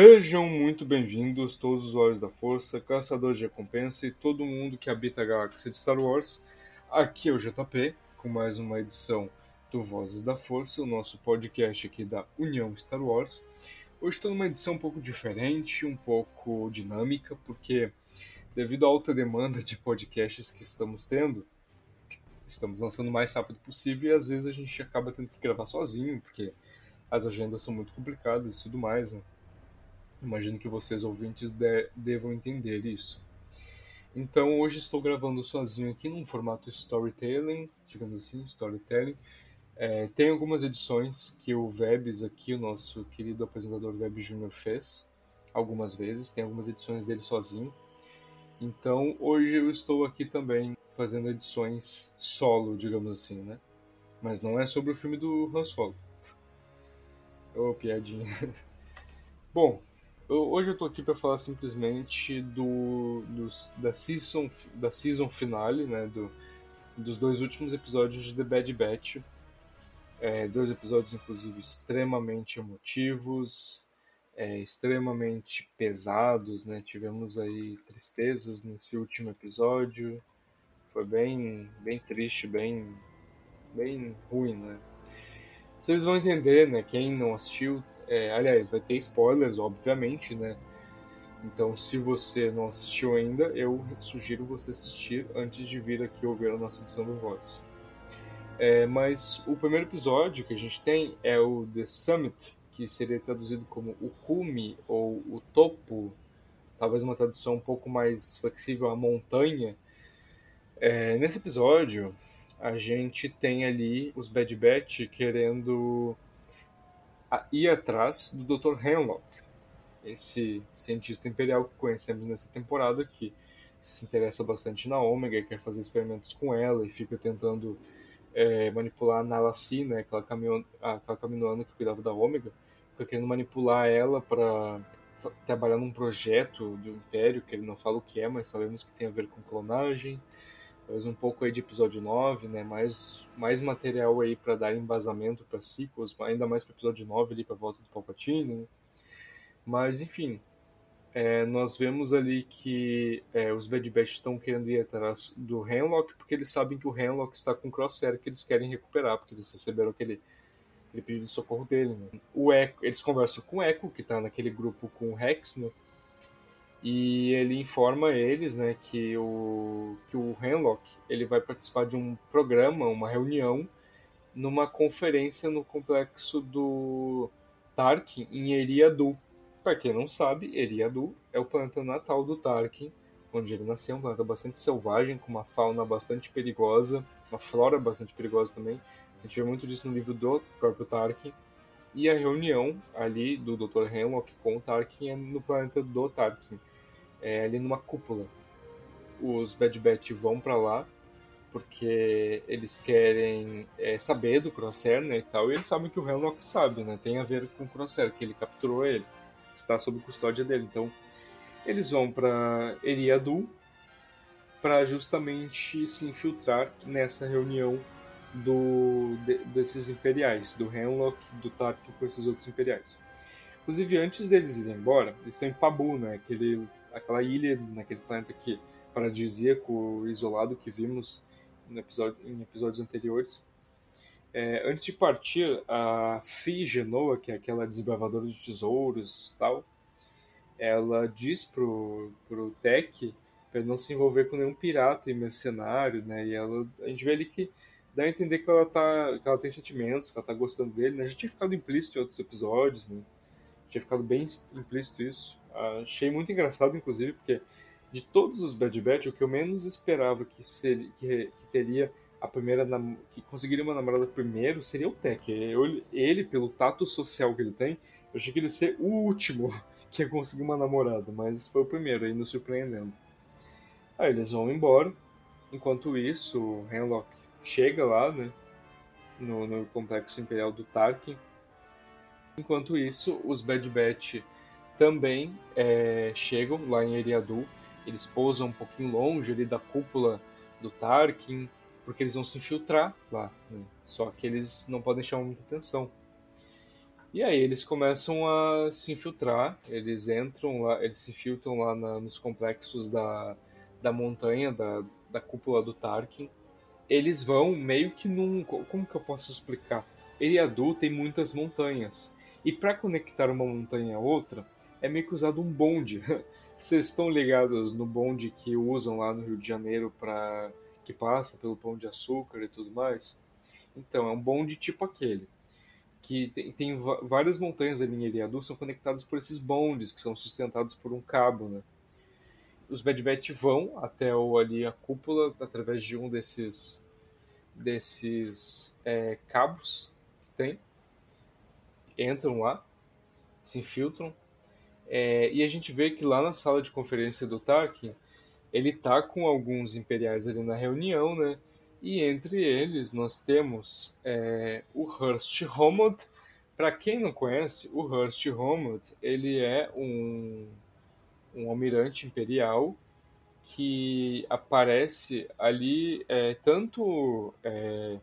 Sejam muito bem-vindos todos os usuários da Força, caçadores de recompensa e todo mundo que habita a galáxia de Star Wars. Aqui é o JP, com mais uma edição do Vozes da Força, o nosso podcast aqui da União Star Wars. Hoje estou numa edição um pouco diferente, um pouco dinâmica, porque devido à alta demanda de podcasts que estamos tendo, estamos lançando o mais rápido possível e às vezes a gente acaba tendo que gravar sozinho, porque as agendas são muito complicadas e tudo mais, né? Imagino que vocês ouvintes de devam entender isso. Então hoje estou gravando sozinho aqui num formato storytelling, digamos assim, storytelling. É, tem algumas edições que o Vebs aqui, o nosso querido apresentador Web Júnior fez algumas vezes, tem algumas edições dele sozinho. Então hoje eu estou aqui também fazendo edições solo, digamos assim, né? Mas não é sobre o filme do Han Solo. Ô, oh, piadinha. Bom, eu, hoje eu tô aqui para falar simplesmente do, do, da, season, da season finale, né, do, dos dois últimos episódios de The Bad Batch. É, dois episódios, inclusive, extremamente emotivos, é, extremamente pesados, né? Tivemos aí tristezas nesse último episódio. Foi bem, bem triste, bem, bem ruim, né? Vocês vão entender, né? Quem não assistiu, é, aliás, vai ter spoilers, obviamente, né? Então, se você não assistiu ainda, eu sugiro você assistir antes de vir aqui ouvir a nossa edição do Voice. É, mas o primeiro episódio que a gente tem é o The Summit, que seria traduzido como o cume ou o topo, talvez uma tradução um pouco mais flexível, a montanha. É, nesse episódio, a gente tem ali os Bad Batch querendo a ir atrás do Dr. Hemlock, esse cientista imperial que conhecemos nessa temporada, que se interessa bastante na Ômega, quer fazer experimentos com ela e fica tentando é, manipular a Nalassi, né, aquela, caminho, aquela caminoana que cuidava da Ômega, fica querendo manipular ela para trabalhar num projeto do Império, que ele não fala o que é, mas sabemos que tem a ver com clonagem talvez um pouco aí de episódio 9, né? Mais, mais material aí para dar embasamento para sequels, ainda mais para episódio 9 ali para volta do Palpatine, né? Mas enfim, é, nós vemos ali que é, os Bad Batch estão querendo ir atrás do Henlock porque eles sabem que o Henlock está com Crosshair que eles querem recuperar, porque eles receberam aquele, aquele pedido de socorro dele. Né? O Echo, eles conversam com o Echo, que está naquele grupo com o Rex, né? E ele informa eles, né, que o que o Henlock ele vai participar de um programa, uma reunião, numa conferência no complexo do Tarkin em Eriadu. Para quem não sabe, Eriadu é o planeta natal do Tarkin, onde ele nasceu, um planeta bastante selvagem, com uma fauna bastante perigosa, uma flora bastante perigosa também. A gente vê muito disso no livro do próprio Tarkin. E a reunião ali do Dr. Hemlock com o Tarkin é no planeta do Tarkin, é ali numa cúpula. Os Bad Batch vão para lá porque eles querem é, saber do Crosshair, né, e tal, e eles sabem que o Hemlock sabe, né, tem a ver com o Crosshair, que ele capturou ele, está sob custódia dele, então eles vão para Eriadu para justamente se infiltrar nessa reunião do, de, desses imperiais, do Hemlock, do Tarkin com esses outros imperiais. Inclusive, antes deles irem embora, eles estão em Pabu, né, aquele, aquela ilha naquele planeta que paradisíaco, isolado que vimos no episódio, em episódios anteriores. É, antes de partir, a Fi Genoa, que é aquela desbravadora de tesouros tal, ela diz pro, pro Tech para não se envolver com nenhum pirata e mercenário, né? E ela, a gente vê ali que dá a entender que ela, tá, que ela tem sentimentos, que ela tá gostando dele, né? Já tinha ficado implícito em outros episódios, né? Tinha ficado bem implícito isso. Achei muito engraçado, inclusive, porque de todos os Bad Batch, o que eu menos esperava que, seria, que, que teria a primeira que conseguiria uma namorada primeiro seria o Tech. Eu, ele, pelo tato social que ele tem, eu achei que ele ia ser o último que ia conseguir uma namorada, mas foi o primeiro, aí nos surpreendendo. Aí eles vão embora. Enquanto isso, o Henlock chega lá, né? No, no complexo imperial do Tarkin. Enquanto isso, os Bad Batch também é, chegam lá em Eriadu eles pousam um pouquinho longe ali da cúpula do Tarkin, porque eles vão se infiltrar lá. Né? Só que eles não podem chamar muita atenção. E aí eles começam a se infiltrar, eles entram lá, eles se infiltram lá na, nos complexos da, da montanha, da, da cúpula do Tarkin. Eles vão meio que num. Como que eu posso explicar? Eriadu tem muitas montanhas. E para conectar uma montanha a outra, é meio que usado um bonde. Vocês estão ligados no bonde que usam lá no Rio de Janeiro para que passa pelo Pão de Açúcar e tudo mais? Então, é um bonde tipo aquele. Que tem, tem várias montanhas ali em Eriadu são conectadas por esses bondes que são sustentados por um cabo, né? Os Bad Batch vão até o, ali a cúpula através de um desses desses é, cabos que tem. Entram lá, se infiltram, é, e a gente vê que lá na sala de conferência do Tarkin, ele tá com alguns imperiais ali na reunião, né? E entre eles nós temos é, o Hurst Homod. Para quem não conhece, o Hurst Homod, ele é um, um almirante imperial que aparece ali é, tanto é,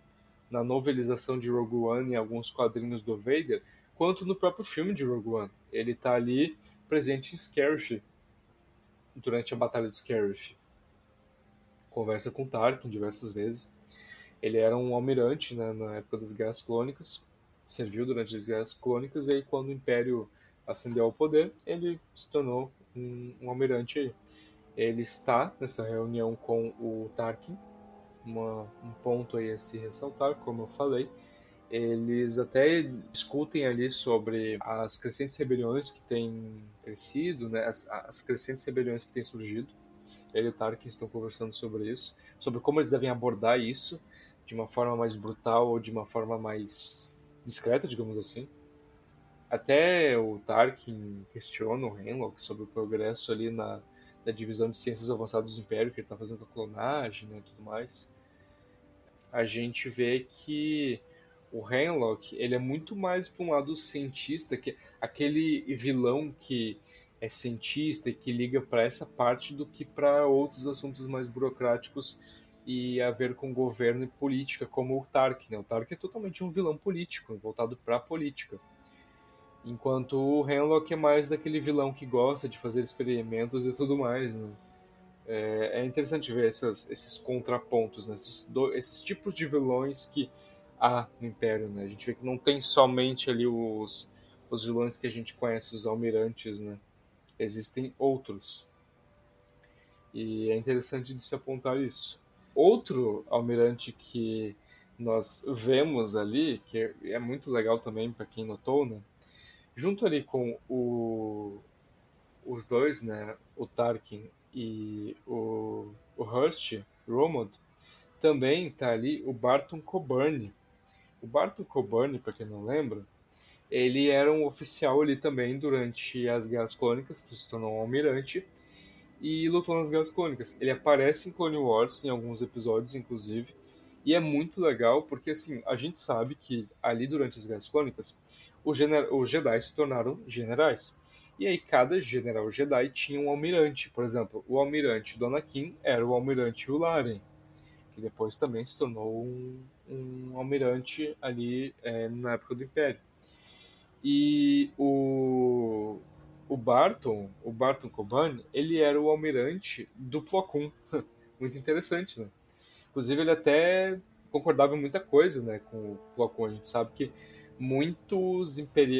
na novelização de Rogue One e alguns quadrinhos do Vader, quanto no próprio filme de Rogue One. Ele está ali presente em Scarif durante a Batalha de Scarif. Conversa com Tarkin diversas vezes. Ele era um almirante né, na época das Guerras Clônicas, serviu durante as Guerras Clônicas, e aí quando o Império ascendeu ao poder, ele se tornou um, um almirante aí. Ele está nessa reunião com o Tarkin, uma, um ponto aí a se ressaltar, como eu falei, eles até discutem ali sobre as crescentes rebeliões que têm crescido, né, as, as crescentes rebeliões que têm surgido. Ele e o Tarkin estão conversando sobre isso, sobre como eles devem abordar isso de uma forma mais brutal ou de uma forma mais discreta, digamos assim. Até o Tarkin questiona o Henlock sobre o progresso ali na, na divisão de ciências avançadas do Império que ele está fazendo com a clonagem né, e tudo mais. A gente vê que o Henlock, ele é muito mais para um lado cientista, que aquele vilão que é cientista e que liga para essa parte do que para outros assuntos mais burocráticos e a ver com governo e política, como o Tark. Né? O Tark é totalmente um vilão político, voltado para a política. Enquanto o Henlock é mais daquele vilão que gosta de fazer experimentos e tudo mais. Né? É, é, interessante ver essas, esses contrapontos, né? esses, do, esses tipos de vilões que há no Império, né? A gente vê que não tem somente ali os, os vilões que a gente conhece, os almirantes, né? Existem outros. E é interessante de se apontar isso. Outro almirante que nós vemos ali, que é muito legal também para quem notou, né? Junto ali com o, os dois, né? O Tarkin e o, o Hurst, Romod, também está ali o Barton Coburn, o Barton Coburn, para quem não lembra, ele era um oficial ali também durante as Guerras Clônicas, que se tornou um almirante, e lutou nas Guerras Clônicas. Ele aparece em Clone Wars, em alguns episódios, inclusive, e é muito legal porque, assim, a gente sabe que ali durante as Guerras Clônicas, os, os Jedi se tornaram generais. E aí cada general Jedi tinha um almirante. Por exemplo, o almirante do Anakin era o almirante Yularen, que depois também se tornou um, um almirante ali é, na época do Império. E o, o Barton, o Barton Coban, ele era o almirante do Plo Koon. Muito interessante, né? Inclusive ele até concordava em muita coisa, né, com o Plo Koon. A gente sabe que muitos,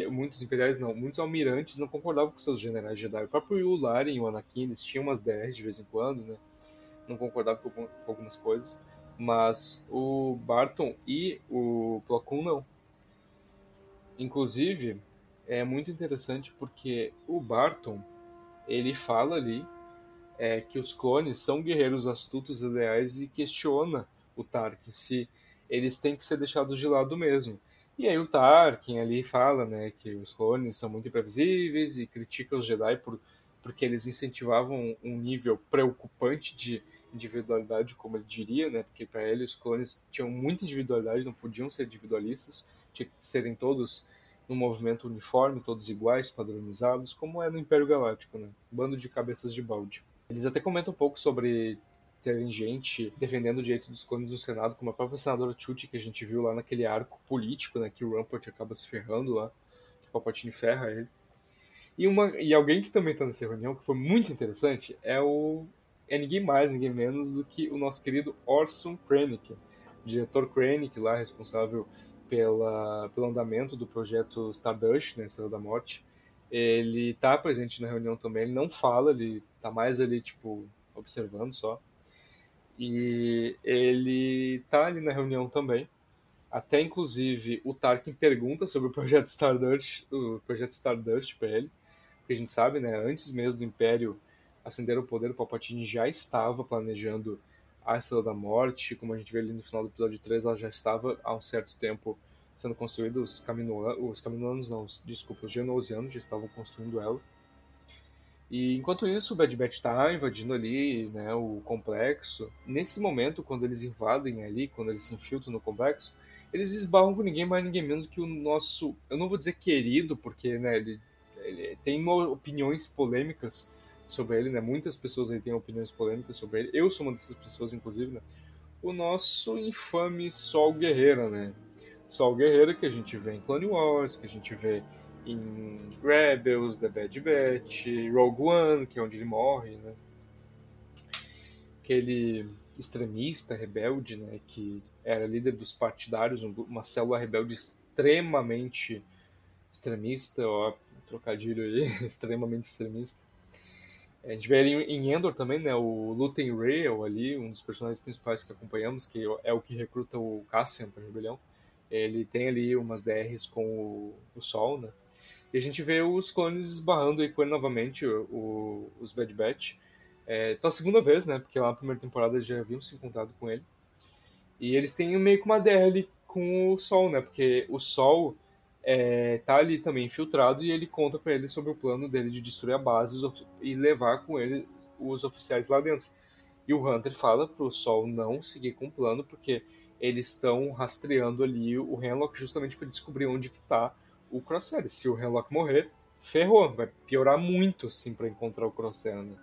muitos imperiais não, muitos almirantes não concordavam com seus generais Jedi. O próprio Yularen e o Anakin, eles tinham umas DRs de vez em quando, né? Não concordavam com, com algumas coisas. Mas o Barton e o Plo Koon não. Inclusive, é muito interessante porque o Barton, ele fala ali é, que os clones são guerreiros astutos e leais e questiona o Tarkin se eles têm que ser deixados de lado mesmo. E aí o Tarkin ali fala, né, que os clones são muito imprevisíveis e critica os Jedi por porque eles incentivavam um nível preocupante de individualidade, como ele diria, né? Porque para ele os clones tinham muita individualidade, não podiam ser individualistas, tinha que serem todos num movimento uniforme, todos iguais, padronizados, como é no Império Galáctico, né? Bando de cabeças de balde. Eles até comentam um pouco sobre terem gente defendendo o direito dos clones no Senado, como a própria senadora Chuchi, que a gente viu lá naquele arco político, né, que o Rampart acaba se ferrando lá, que o Palpatine ferra ele. E, uma, e alguém que também está nessa reunião, que foi muito interessante, é o é ninguém mais, ninguém menos do que o nosso querido Orson Krennic, diretor Krennic lá, responsável pela, pelo andamento do projeto Stardust, né, Estrela da Morte. Ele está presente na reunião também, ele não fala, ele está mais ali, tipo, observando só. E ele tá ali na reunião também. Até inclusive o Tarkin pergunta sobre o projeto Stardust, o projeto Stardust para ele, porque a gente sabe, né, antes mesmo do Império acender o poder, o Palpatine já estava planejando a Estrela da Morte, como a gente vê ali no final do episódio 3, ela já estava há um certo tempo sendo construída, os Caminoanos, os Caminoanos não, desculpa, os Genosianos já estavam construindo ela. E enquanto isso, o Bad Batch está invadindo ali né, o complexo. Nesse momento, quando eles invadem ali, quando eles se infiltram no complexo, eles esbarram com ninguém mais, ninguém menos que o nosso, eu não vou dizer querido, porque né, ele, ele tem opiniões polêmicas sobre ele, né? Muitas pessoas aí têm opiniões polêmicas sobre ele. Eu sou uma dessas pessoas, inclusive, né? O nosso infame Sol Guerreiro, né? Sol Guerreiro que a gente vê em Clone Wars, que a gente vê em Rebels, The Bad Batch, Rogue One, que é onde ele morre, né? Aquele extremista, rebelde, né? Que era líder dos partidários, uma célula rebelde extremamente extremista, ó, trocadilho aí, extremamente extremista. A gente vê ali em Endor também, né, o Luten Rail ali, um dos personagens principais que acompanhamos, que é o que recruta o Cassian para a rebelião. Ele tem ali umas DRs com o, o Sol, né? E a gente vê os clones esbarrando aí com ele novamente, o, o, os Bad Batch. É, pela segunda vez, né? Porque lá na primeira temporada eles já haviam se encontrado com ele. E eles têm meio que uma ali com o Sol, né? Porque o Sol é, tá ali também infiltrado e ele conta para ele sobre o plano dele de destruir a base e levar com ele os oficiais lá dentro. E o Hunter fala pro Sol não seguir com o plano porque eles estão rastreando ali o Henlock justamente para descobrir onde que tá o Crosshair. Se o Henlock morrer, ferrou, vai piorar muito assim para encontrar o Crosshair. Né?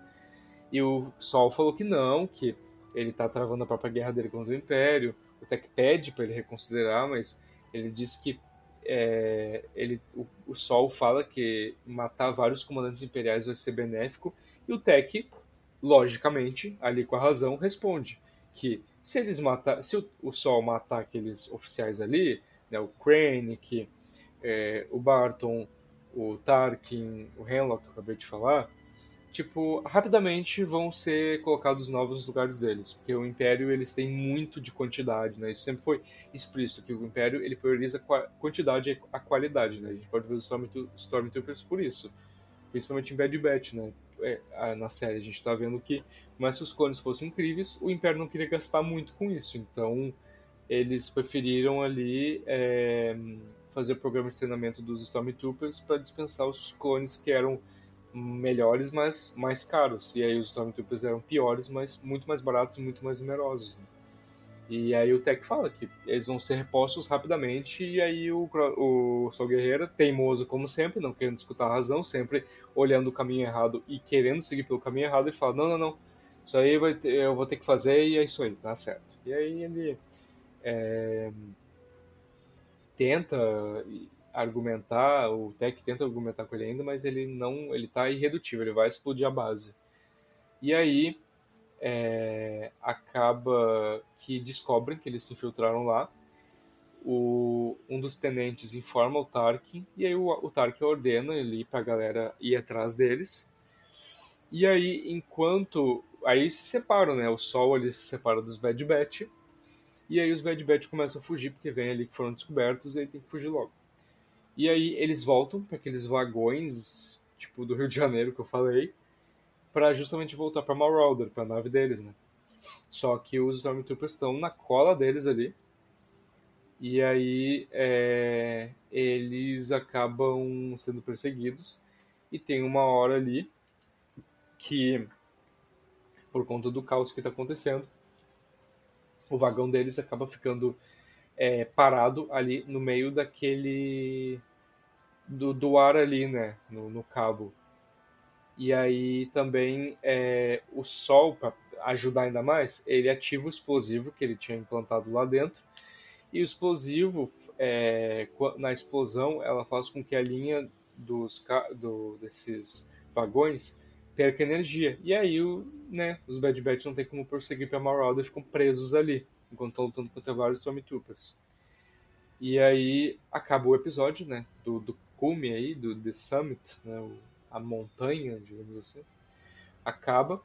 E o Sol falou que não, que ele tá travando a própria guerra dele contra o Império. O Tech pede para ele reconsiderar, mas ele disse que é, ele, o, o, Sol fala que matar vários comandantes imperiais vai ser benéfico, e o Tech, logicamente, ali com a razão, responde que se eles matar, se o, o Sol matar aqueles oficiais ali, né, o Krennic, é, o Barton, o Tarkin, o Henlock, que eu acabei de falar, tipo, rapidamente vão ser colocados novos lugares deles, porque o Império eles têm muito de quantidade, né? Isso sempre foi explícito que o Império ele prioriza a quantidade a qualidade, né? A gente pode ver os Stormtroopers por isso, principalmente em Bad Batch, né? É, na série a gente está vendo que, mas se os clones fossem incríveis, o Império não queria gastar muito com isso, então eles preferiram ali é, fazer o programa de treinamento dos Stormtroopers para dispensar os clones que eram melhores, mas mais caros. E aí os Stormtroopers eram piores, mas muito mais baratos e muito mais numerosos. Né? E aí o Tech fala que eles vão ser repostos rapidamente, e aí o, o Sol Guerreiro, teimoso como sempre, não querendo discutir a razão, sempre olhando o caminho errado e querendo seguir pelo caminho errado, ele fala, não, não, não, isso aí eu vou ter que fazer e é isso aí, tá certo. E aí ele é, tenta argumentar, o Tech tenta argumentar com ele ainda, mas ele não, ele tá irredutível, ele vai explodir a base. E aí é, acaba que descobrem que eles se infiltraram lá. O, um dos tenentes informa o Tarkin, e aí o, o Tarkin ordena ele para a galera ir atrás deles. E aí, enquanto. Aí se separam, né? O Sol ele se separa dos Bad Batch. E aí os Bad Batch começam a fugir, porque vem ali que foram descobertos e aí tem que fugir logo. E aí eles voltam para aqueles vagões, tipo do Rio de Janeiro que eu falei, para justamente voltar para Marauder, para a nave deles, né? Só que os Stormtroopers estão na cola deles ali. E aí é, eles acabam sendo perseguidos. E tem uma hora ali que, por conta do caos que está acontecendo, o vagão deles acaba ficando é, parado ali no meio daquele. Do, do ar ali, né? No, no cabo. E aí também é, o Sol, para ajudar ainda mais, ele ativa o explosivo que ele tinha implantado lá dentro. E o explosivo, é, na explosão, ela faz com que a linha dos, do, desses vagões perca energia. E aí o, né, os Bad Batch não tem como prosseguir para Marauder ficam presos ali, enquanto estão lutando contra vários Stormtroopers. E aí acaba o episódio, né, do, do cume aí, do The Summit, né, o a montanha, digamos assim, acaba.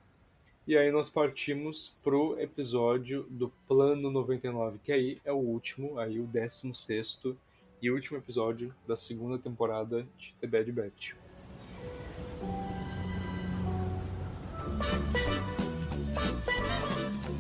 E aí nós partimos pro episódio do Plano 99, que aí é o último, aí o 16 e último episódio da segunda temporada de The Bad Batch.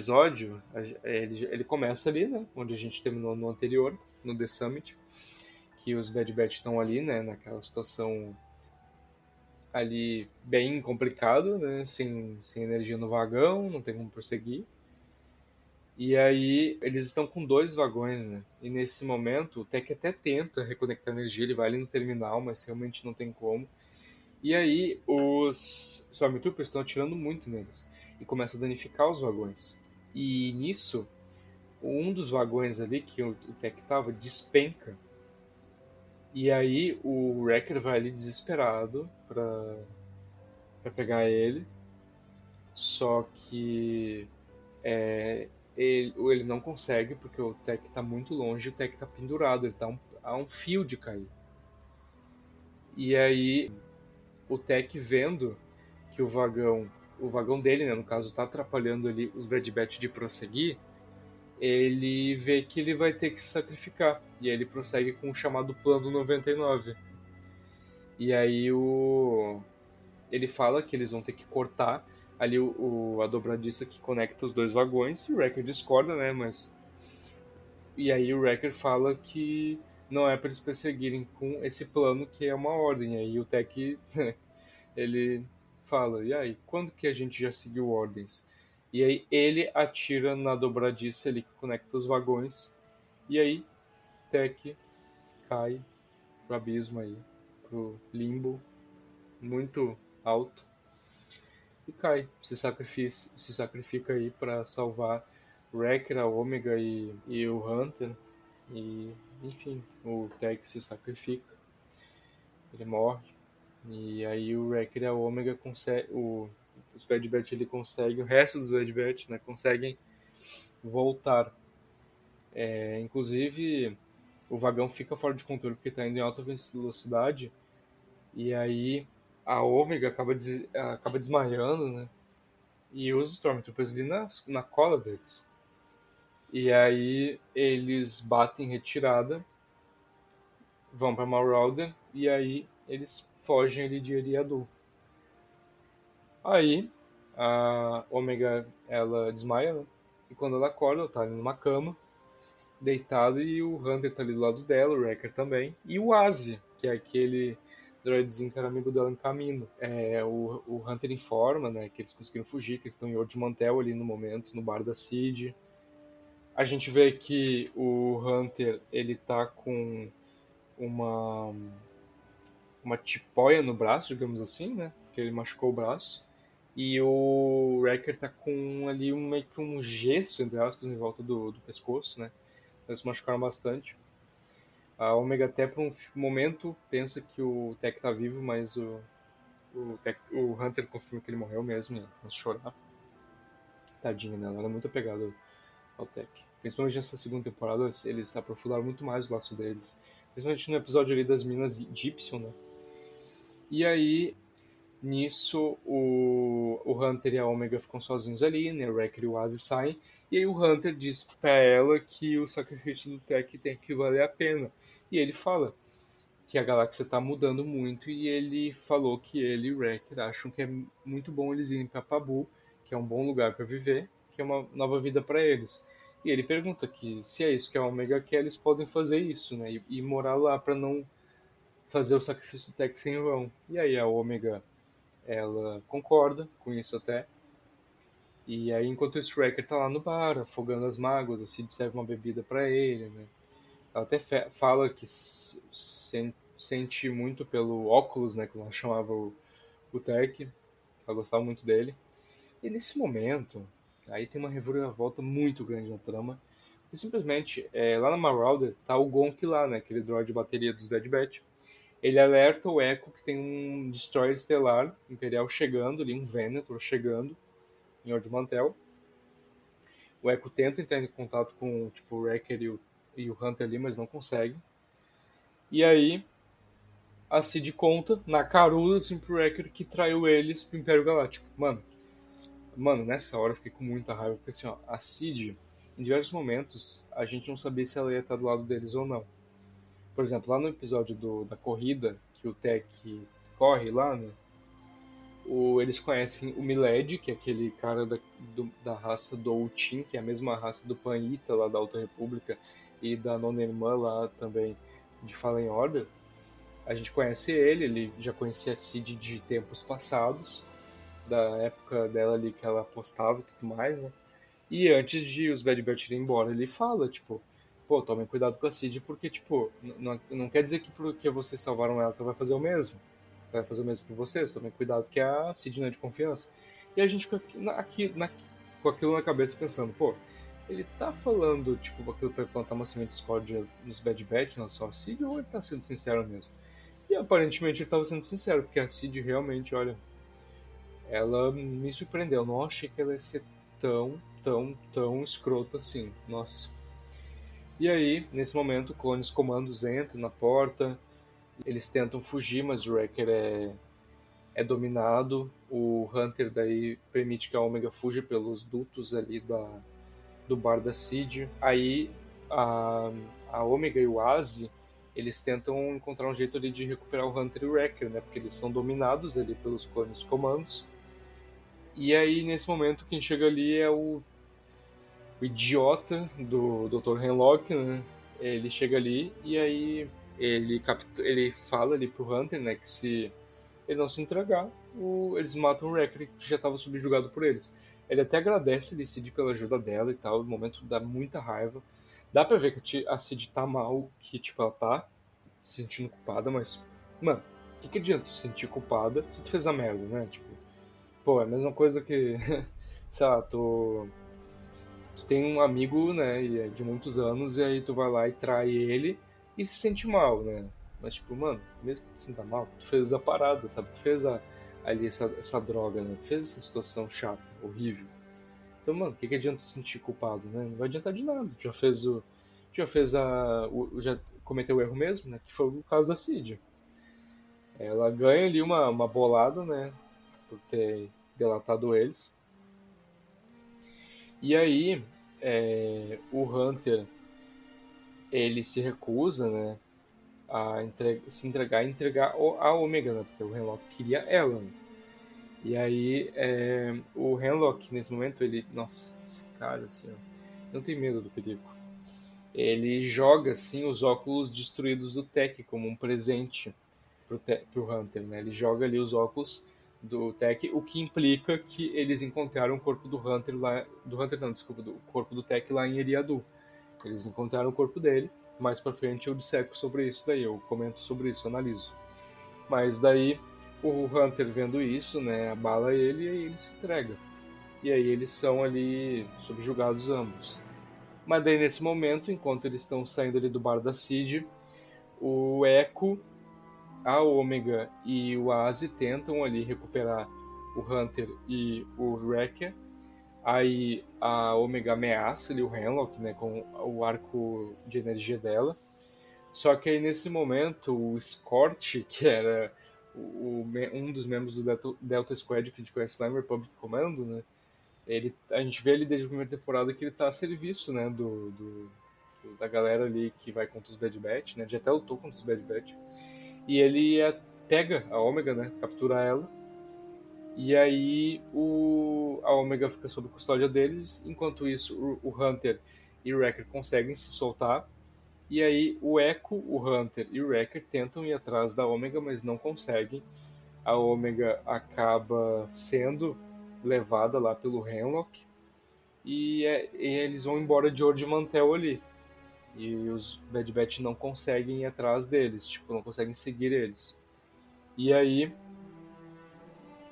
Episódio, ele, ele começa ali, né? Onde a gente terminou no anterior, no The Summit. Que os Bad Batch estão ali, né? Naquela situação ali bem complicado, né? Sem, sem energia no vagão, não tem como prosseguir. E aí eles estão com dois vagões, né? E nesse momento o Tech até tenta reconectar energia, ele vai ali no terminal, mas realmente não tem como. E aí os Stormtroopers estão atirando muito neles e começa a danificar os vagões. E nisso, um dos vagões ali que o, o Tech tava despenca. E aí o Wrecker vai ali desesperado pra, pra pegar ele. Só que é, ele, ele não consegue porque o Tech tá muito longe o Tech tá pendurado, ele tá um, a um fio de cair. E aí o Tech vendo que o vagão o vagão dele, né, no caso, tá atrapalhando ali os Bad Batch de prosseguir, ele vê que ele vai ter que se sacrificar. E aí ele prossegue com o chamado Plano 99. E aí o... ele fala que eles vão ter que cortar ali o, o, a dobradiça que conecta os dois vagões. O Wrecker discorda, né? Mas. E aí o Wrecker fala que não é para eles perseguirem com esse plano que é uma ordem. E aí o Tech. ele fala, e aí, quando que a gente já seguiu ordens? E aí ele atira na dobradiça ali que conecta os vagões, e aí Tech cai pro abismo aí, pro limbo muito alto e cai, se sacrifica, se sacrifica aí para salvar Wrecker, a Omega e, e o Hunter e enfim, o Tech se sacrifica, ele morre E aí o Wrecker e a Omega conseguem. Os Bad Batch ele consegue, o resto dos Bad Batch né, conseguem voltar. É, inclusive, o vagão fica fora de controle porque está indo em alta velocidade. E aí a Ômega acaba, des, acaba desmaiando, né? E os Stormtroopers ali na, na cola deles. E aí eles batem em retirada, vão para Marauder e aí eles fogem ali de Eriadu. Aí a Ômega ela desmaia, né? E quando ela acorda, ela tá ali numa cama, deitada, e o Hunter tá ali do lado dela, o Wrecker também. E o Azi, que é aquele droidzinho que era amigo dela em caminho. É, o, o Hunter informa, né, que eles conseguiram fugir, que eles estão em Old Mantel ali no momento, no bar da Cid. A gente vê que o Hunter, ele tá com uma uma tipóia no braço, digamos assim, né, que ele machucou o braço. E o Wrecker tá com ali um, meio que um gesso, entre aspas, em volta do, do pescoço, né? Então eles machucaram bastante. A Omega até por um momento pensa que o Tech tá vivo, mas o, o, Tech, o Hunter confirma que ele morreu mesmo, né? A chorar. Tadinha dela, ela é muito apegada ao Tech. Principalmente nessa segunda temporada, eles aprofundaram muito mais o laço deles. Principalmente no episódio ali das minas Gypsum, né? E aí Nisso, o, o Hunter e a Omega ficam sozinhos ali, né? O Wrecker e o Aze saem. E aí o Hunter diz pra ela que o sacrifício do Tech tem que valer a pena. E ele fala que a galáxia tá mudando muito e ele falou que ele e o Wrecker acham que é muito bom eles irem para Pabu, que é um bom lugar para viver, que é uma nova vida para eles. E ele pergunta que se é isso que a Omega quer, eles podem fazer isso, né? E, e morar lá para não fazer o sacrifício do Tech sem vão. E aí a Omega ela concorda com isso até. E aí, enquanto o Striker tá lá no bar, afogando as mágoas, assim, serve uma bebida para ele, né? Ela até fala que sente muito pelo óculos, né, como ela chamava o, o Tech, ela gostava muito dele. E nesse momento, aí tem uma reviravolta muito grande na trama, e simplesmente, é, lá na Marauder, tá o Gonk lá, né, aquele droid de bateria dos Bad Batch, ele alerta o Echo que tem um destroyer estelar imperial chegando ali, um Venator chegando em Old Mantel. O Echo tenta entrar em contato com tipo, o Wrecker e o, e o Hunter ali, mas não consegue. E aí a Cid conta na caruda assim, pro Wrecker que traiu eles pro Império Galáctico. Mano, mano, nessa hora eu fiquei com muita raiva, porque assim, ó, a Cid, em diversos momentos, a gente não sabia se ela ia estar do lado deles ou não. Por exemplo, lá no episódio do, da corrida, que o Tech corre lá, né? O, eles conhecem o Miled, que é aquele cara da, do, da raça do Outin, que é a mesma raça do Panita lá da Alta República e da Nona Irmã lá também de Fallen Order. A gente conhece ele, ele já conhecia a Cid de tempos passados, da época dela ali que ela postava e tudo mais, né? E antes de os Bad Batch ir embora, ele fala, tipo, pô, tomem cuidado com a Cid, porque, tipo, não, não quer dizer que porque vocês salvaram ela que ela vai fazer o mesmo. Vai fazer o mesmo por vocês, tomem cuidado que a Cid não é de confiança. E a gente fica aqui, aqui na, com aquilo na cabeça pensando, pô, ele tá falando, tipo, aquilo pra plantar uma semente discórdia nos Bad Batch, na sua Cid, ou ele tá sendo sincero mesmo? E aparentemente ele tava sendo sincero, porque a Cid realmente, olha, ela me surpreendeu. Eu não achei que ela ia ser tão, tão, tão escrota assim. Nossa. E aí, nesse momento, clones comandos entram na porta, eles tentam fugir, mas o Wrecker é, é dominado. O Hunter daí permite que a Omega fuja pelos dutos ali da, do bar da Cid. Aí a, a Omega e o Aze eles tentam encontrar um jeito ali de recuperar o Hunter e o Wrecker, né? Porque eles são dominados ali pelos clones comandos. E aí, nesse momento, quem chega ali é o o idiota do Dr. Henlock, né? Ele chega ali e aí ele, capta, ele fala ali pro Hunter, né, que se ele não se entregar, o, eles matam o Wrecker que já estava subjugado por eles. Ele até agradece a Cid pela ajuda dela e tal, no momento dá muita raiva. Dá pra ver que a Cid tá mal, que tipo, ela tá se sentindo culpada, mas, mano, o que, que adianta se sentir culpada se tu fez a merda, né? Tipo, pô, é a mesma coisa que, sei lá, tu tu tem um amigo, né, é de muitos anos, e aí tu vai lá e trai ele e se sente mal, né? Mas, tipo, mano, mesmo que tu sinta mal, tu fez a parada, sabe? Tu fez a, ali essa, essa droga, né? Tu fez essa situação chata, horrível. Então, mano, o que, que adianta tu sentir culpado, né? Não vai adiantar de nada. Tu já fez o. Tu já fez a. O, já cometeu o erro mesmo, né? Que foi o caso da Cid. Ela ganha ali uma, uma bolada, né? Por ter delatado eles. E aí, é, o Hunter ele se recusa, né? A entregar, se entregar entregar a Omega, né? Porque o Henlock queria ela. Né? E aí, é, o Henlock, nesse momento, ele. Nossa, esse cara, assim, não tem medo do perigo. Ele joga, assim, os óculos destruídos do Tech como um presente pro, te, pro Hunter, né? Ele joga ali os óculos do Tech, o que implica que eles encontraram o corpo do Hunter lá. Do Hunter, não, desculpa, do corpo do Tech lá em Eriadu. Eles encontraram o corpo dele. Mais pra frente eu disseco sobre isso daí, eu comento sobre isso, analiso. Mas daí o Hunter vendo isso, né, abala ele e aí ele se entrega. E aí eles são ali subjugados ambos. Mas daí nesse momento, enquanto eles estão saindo ali do bar da Cid, o Echo, a Omega e o Aze tentam ali recuperar o Hunter e o Wrecker Aí a Omega ameaça ali o Henlock, né, com o arco de energia dela. Só que aí nesse momento o Scorch, que era o, um dos membros do Delta, Squad que a gente conhece lá em Republic Commando, né, ele, a gente vê ele desde a primeira temporada que ele está a serviço, né, do, do, da galera ali que vai contra os Bad Batch, né, de até lutou contra os Bad Batch. E ele é, pega a Omega, né, captura ela e aí o, a Omega fica sob custódia deles, enquanto isso o, o Hunter e o Wrecker conseguem se soltar. E aí o Echo, o Hunter e o Wrecker tentam ir atrás da Omega, mas não conseguem. A Omega acaba sendo levada lá pelo Henlock e, é, e eles vão embora de Ord Mantel ali. E os Bad Batch não conseguem ir atrás deles, tipo, não conseguem seguir eles. E aí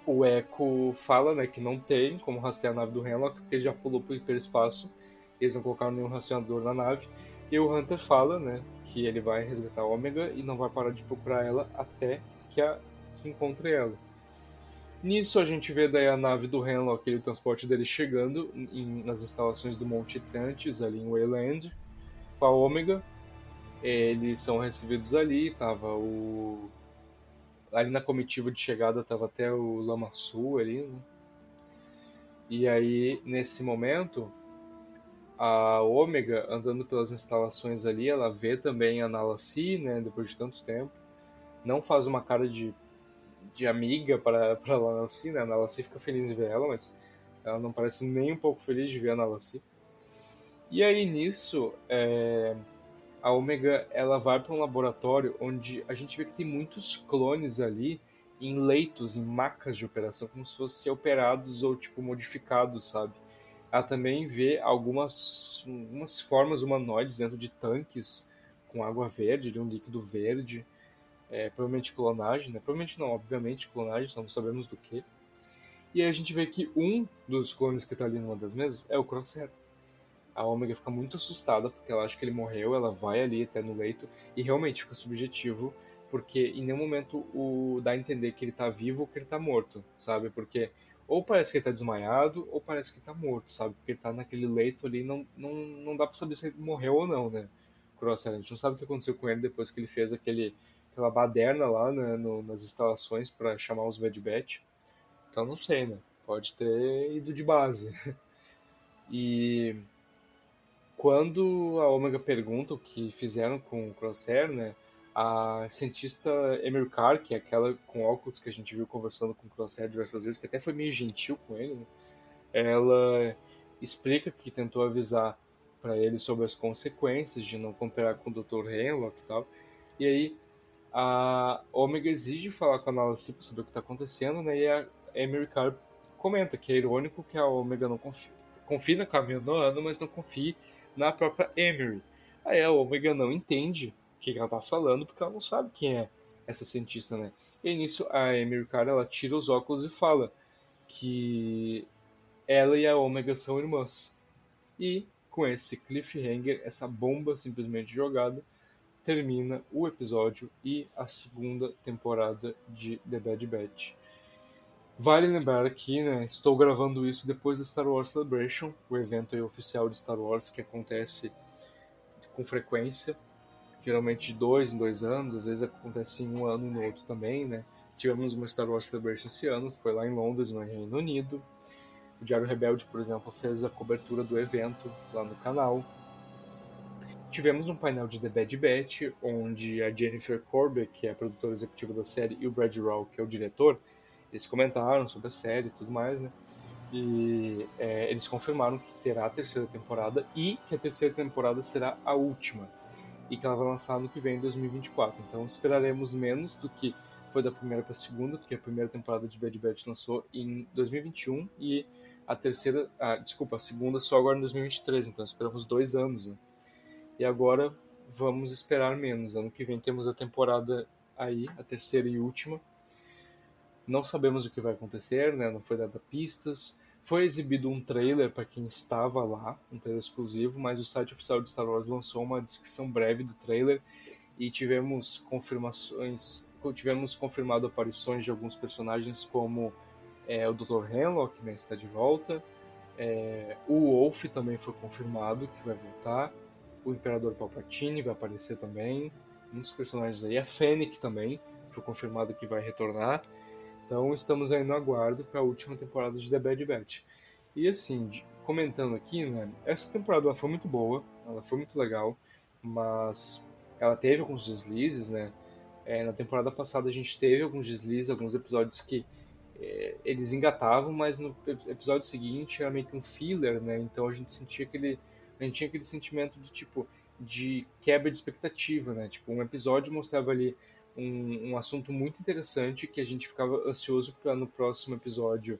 o Echo fala né, que não tem como rastrear a nave do Henlock, porque ele já pulou para o hiperespaço, eles não colocaram nenhum rastreador na nave. E o Hunter fala né, que ele vai resgatar a Ômega e não vai parar de procurar ela até que, a, que encontre ela. Nisso a gente vê daí a nave do Henlock e o transporte dele chegando em, nas instalações do Monte Tantes, ali em Wayland, com a Ômega. Eles são recebidos ali, tava o ali na comitiva de chegada tava até o Lama Sul ali, né? E aí, nesse momento, a Ômega, andando pelas instalações ali, ela vê também a Nalassi, né, depois de tanto tempo. Não faz uma cara de, de amiga para, para a Nalassi, né? A Nalassi fica feliz de ver ela, mas ela não parece nem um pouco feliz de ver a Nalassi. E aí, nisso, é a Omega ela vai para um laboratório onde a gente vê que tem muitos clones ali em leitos, em macas de operação, como se fossem operados ou tipo modificados, sabe? Ela também vê algumas, algumas formas humanoides dentro de tanques com água verde, de um líquido verde, é, provavelmente clonagem, né? Provavelmente não, obviamente clonagem, só não sabemos do que. E aí a gente vê que um dos clones que está ali numa das mesas é o Crosshair a Omega fica muito assustada porque ela acha que ele morreu, ela vai ali até no leito e realmente fica subjetivo porque em nenhum momento o dá a entender que ele tá vivo ou que ele tá morto, sabe? Porque ou parece que ele tá desmaiado ou parece que ele tá morto, sabe? Porque ele tá naquele leito ali, não, não, não dá pra saber se ele morreu ou não, né? Crosshair, a gente não sabe o que aconteceu com ele depois que ele fez aquele, aquela baderna lá né, no, nas instalações para chamar os Bad Batch. Então não sei, né? Pode ter ido de base. E quando a Omega pergunta o que fizeram com o Crosshair, né, a cientista Emir Carr, que é aquela com óculos que a gente viu conversando com o Crosshair diversas vezes, que até foi meio gentil com ele, né, ela explica que tentou avisar para ele sobre as consequências de não cooperar com o Dr. Henlock e tal. E aí a Omega exige falar com a Nala para saber o que está acontecendo, né? E a Emir Carr comenta que é irônico que a Omega não confia, confia na Camila no ano, mas não confie na própria Emery. Aí a Omega não entende o que ela tá falando, porque ela não sabe quem é essa cientista, né? E nisso a Emery, cara, ela tira os óculos e fala que ela e a Omega são irmãs. E com esse cliffhanger, essa bomba simplesmente jogada, termina o episódio e a segunda temporada de The Bad Batch. Vale lembrar que né, estou gravando isso depois da Star Wars Celebration, o evento oficial de Star Wars que acontece com frequência, geralmente de dois em dois anos, às vezes acontece em um ano no outro também, né? Tivemos uma Star Wars Celebration esse ano, foi lá em Londres, no Reino Unido. O Diário Rebelde, por exemplo, fez a cobertura do evento lá no canal. Tivemos um painel de The Bad Batch, onde a Jennifer Corbett, que é a produtora executiva da série, e o Brad Raw, que é o diretor, eles comentaram sobre a série e tudo mais, né? E é, eles confirmaram que terá a terceira temporada e que a terceira temporada será a última. E que ela vai lançar no que vem, em 2024. Então esperaremos menos do que foi da primeira para a segunda, porque a primeira temporada de Bad Batch lançou em 2021 e a terceira, ah, desculpa, a segunda só agora em 2023, então esperamos dois anos, né? E agora vamos esperar menos. Ano que vem temos a temporada aí, a terceira e última. Não sabemos o que vai acontecer, né? Não foi dada pistas. Foi exibido um trailer para quem estava lá, um trailer exclusivo, mas o site oficial de Star Wars lançou uma descrição breve do trailer e tivemos confirmações, tivemos confirmado aparições de alguns personagens como é, o Dr. Henlock, né, está de volta. É, o Wolf também foi confirmado que vai voltar. O Imperador Palpatine vai aparecer também. Muitos personagens aí. A Fennec também foi confirmado que vai retornar. Então estamos aí no aguardo para a última temporada de The Bad Batch. E assim, comentando aqui, né, essa temporada ela foi muito boa, ela foi muito legal, mas ela teve alguns deslizes, né? É, na temporada passada a gente teve alguns deslizes, alguns episódios que é, eles engatavam, mas no episódio seguinte era meio que um filler, né? Então a gente sentia aquele, a gente tinha aquele sentimento de tipo de quebra de expectativa, né? Tipo um episódio mostrava ali um, um assunto muito interessante que a gente ficava ansioso para no próximo episódio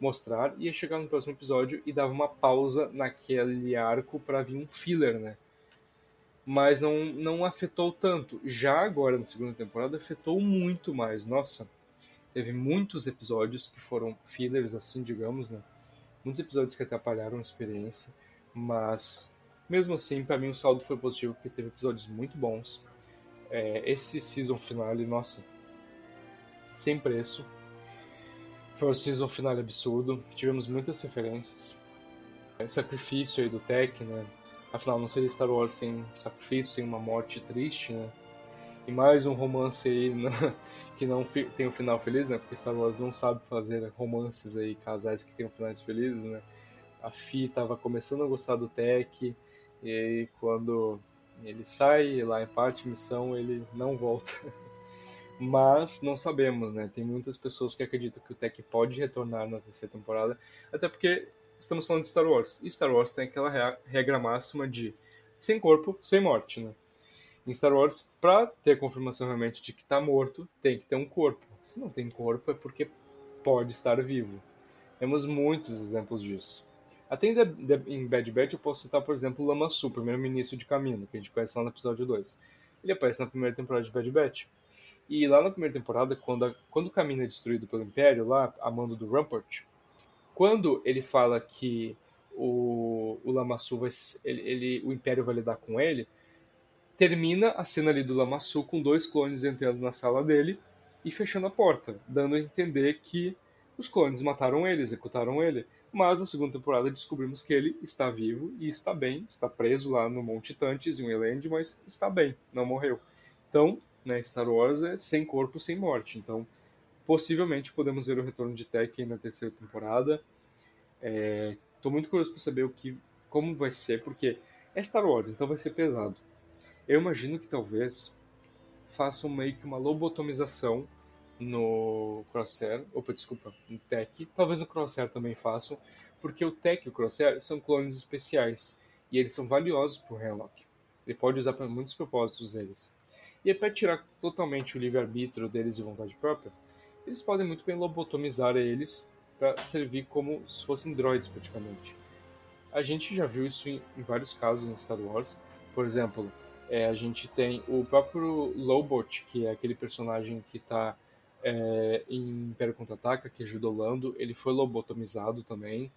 mostrar, ia chegar no próximo episódio e dava uma pausa naquele arco para vir um filler, né? Mas não, não afetou tanto. Já agora, na segunda temporada, afetou muito mais. Nossa, teve muitos episódios que foram fillers, assim, digamos, né? Muitos episódios que atrapalharam a experiência, mas mesmo assim, para mim o saldo foi positivo, porque teve episódios muito bons é, esse season finale, nossa, sem preço. Foi um season finale absurdo, tivemos muitas referências. Sacrifício aí do Tech, né? Afinal, não seria Star Wars sem sacrifício, sem uma morte triste, né? E mais um romance aí né? que não tem um final feliz, né? Porque Star Wars não sabe fazer romances aí, casais que tenham finais felizes, né? A Fi tava começando a gostar do Tech, e aí quando ele sai lá em parte missão, ele não volta. Mas não sabemos, né? Tem muitas pessoas que acreditam que o Tech pode retornar na terceira temporada, até porque estamos falando de Star Wars. E Star Wars tem aquela regra máxima de sem corpo, sem morte, né? Em Star Wars, para ter confirmação realmente de que está morto, tem que ter um corpo. Se não tem corpo, é porque pode estar vivo. Temos muitos exemplos disso. Até em, Bad Batch eu posso citar, por exemplo, o Lama Su, primeiro-ministro de Camino, que a gente conhece lá no episódio 2. Ele aparece na primeira temporada de Bad Batch. E lá na primeira temporada, quando, a, quando o Camino é destruído pelo Império, lá, a mando do Rampart, quando ele fala que o, o Lamassu vai, ele, ele, o Império vai lidar com ele, termina a cena ali do Lamassu com dois clones entrando na sala dele e fechando a porta, dando a entender que os clones mataram ele, executaram ele. Mas na segunda temporada descobrimos que ele está vivo e está bem, está preso lá no Monte Tantes, em Wayland, mas está bem, não morreu. Então, né, Star Wars é sem corpo, sem morte. Então, possivelmente podemos ver o retorno de Tech na terceira temporada. Estou é, muito curioso para saber o que, como vai ser, porque é Star Wars, então vai ser pesado. Eu imagino que talvez façam meio que uma lobotomização no Crosshair, opa, desculpa, no Tech, talvez no Crosshair também façam, porque o Tech e o Crosshair são clones especiais e eles são valiosos para o Henlock. Ele pode usar para muitos propósitos eles. E é para tirar totalmente o livre-arbítrio deles de vontade própria, eles podem muito bem lobotomizar eles para servir como se fossem droids praticamente. A gente já viu isso em, em vários casos em Star Wars. Por exemplo, é, a gente tem o próprio Lobot, que é aquele personagem que está é, em Império Contra-Ataca, que ajuda o Lando, ele foi lobotomizado também.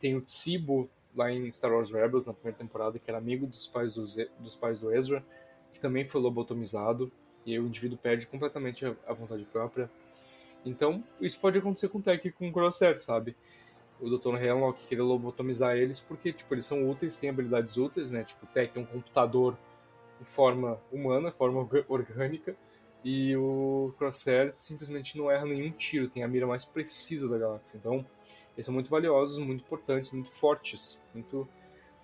Tem o Tsibo lá em Star Wars Rebels, na primeira temporada, que era amigo dos pais do, dos pais do Ezra, que também foi lobotomizado, e aí o indivíduo perde completamente a, vontade própria. Então, isso pode acontecer com o Tech e com o Crosshair, sabe? O Dr. Hemlock queria lobotomizar eles porque, tipo, eles são úteis, têm habilidades úteis, né? Tipo, o Tech é um computador em forma humana, forma orgânica, e o Crosshair simplesmente não erra nenhum tiro, tem a mira mais precisa da galáxia. Então, eles são muito valiosos, muito importantes, muito fortes, muito,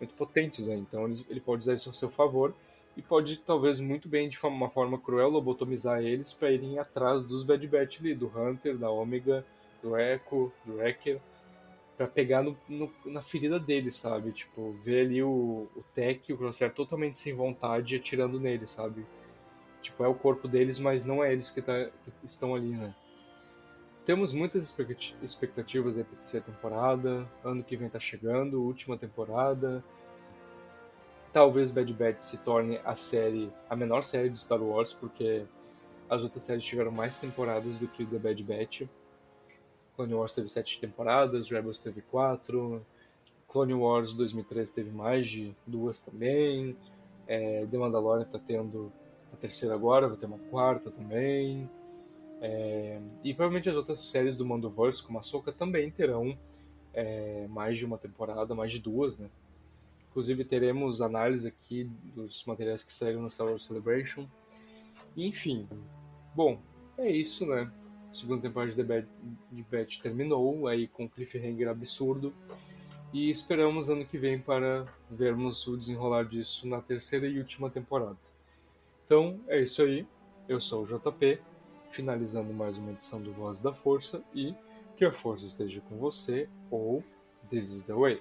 muito potentes. Né? Então, ele, pode usar isso a seu favor e pode, talvez, muito bem, de uma forma cruel, lobotomizar eles para irem atrás dos Bad Batch ali, do Hunter, da Omega, do Echo, do Wrecker, para pegar no, no, na ferida deles, sabe? Tipo, ver ali o, o Tech, o Crosshair totalmente sem vontade atirando nele, sabe? Tipo, é o corpo deles, mas não é eles que, tá, que estão ali, né? Temos muitas expectativas aí pra terceira temporada. Ano que vem tá chegando, última temporada. Talvez Bad Batch se torne a série, a menor série de Star Wars, porque as outras séries tiveram mais temporadas do que The Bad Batch. Clone Wars teve sete temporadas, Rebels teve quatro, Clone Wars 2013 teve mais de duas também. É, The Mandalorian tá tendo a terceira agora, vai ter uma quarta também. É, e provavelmente as outras séries do Mandoverse, como a Soca, também terão é, mais de uma temporada, mais de duas, né? Inclusive teremos análise aqui dos materiais que saíram na Star Wars Celebration. enfim, bom, é isso, né? A segunda temporada de The Bad, de Bad terminou, aí com cliffhanger absurdo. E esperamos ano que vem para vermos o desenrolar disso na terceira e última temporada. Então é isso aí. Eu sou o JP finalizando mais uma edição do Voz da Força e que a força esteja com você ou This is the Way.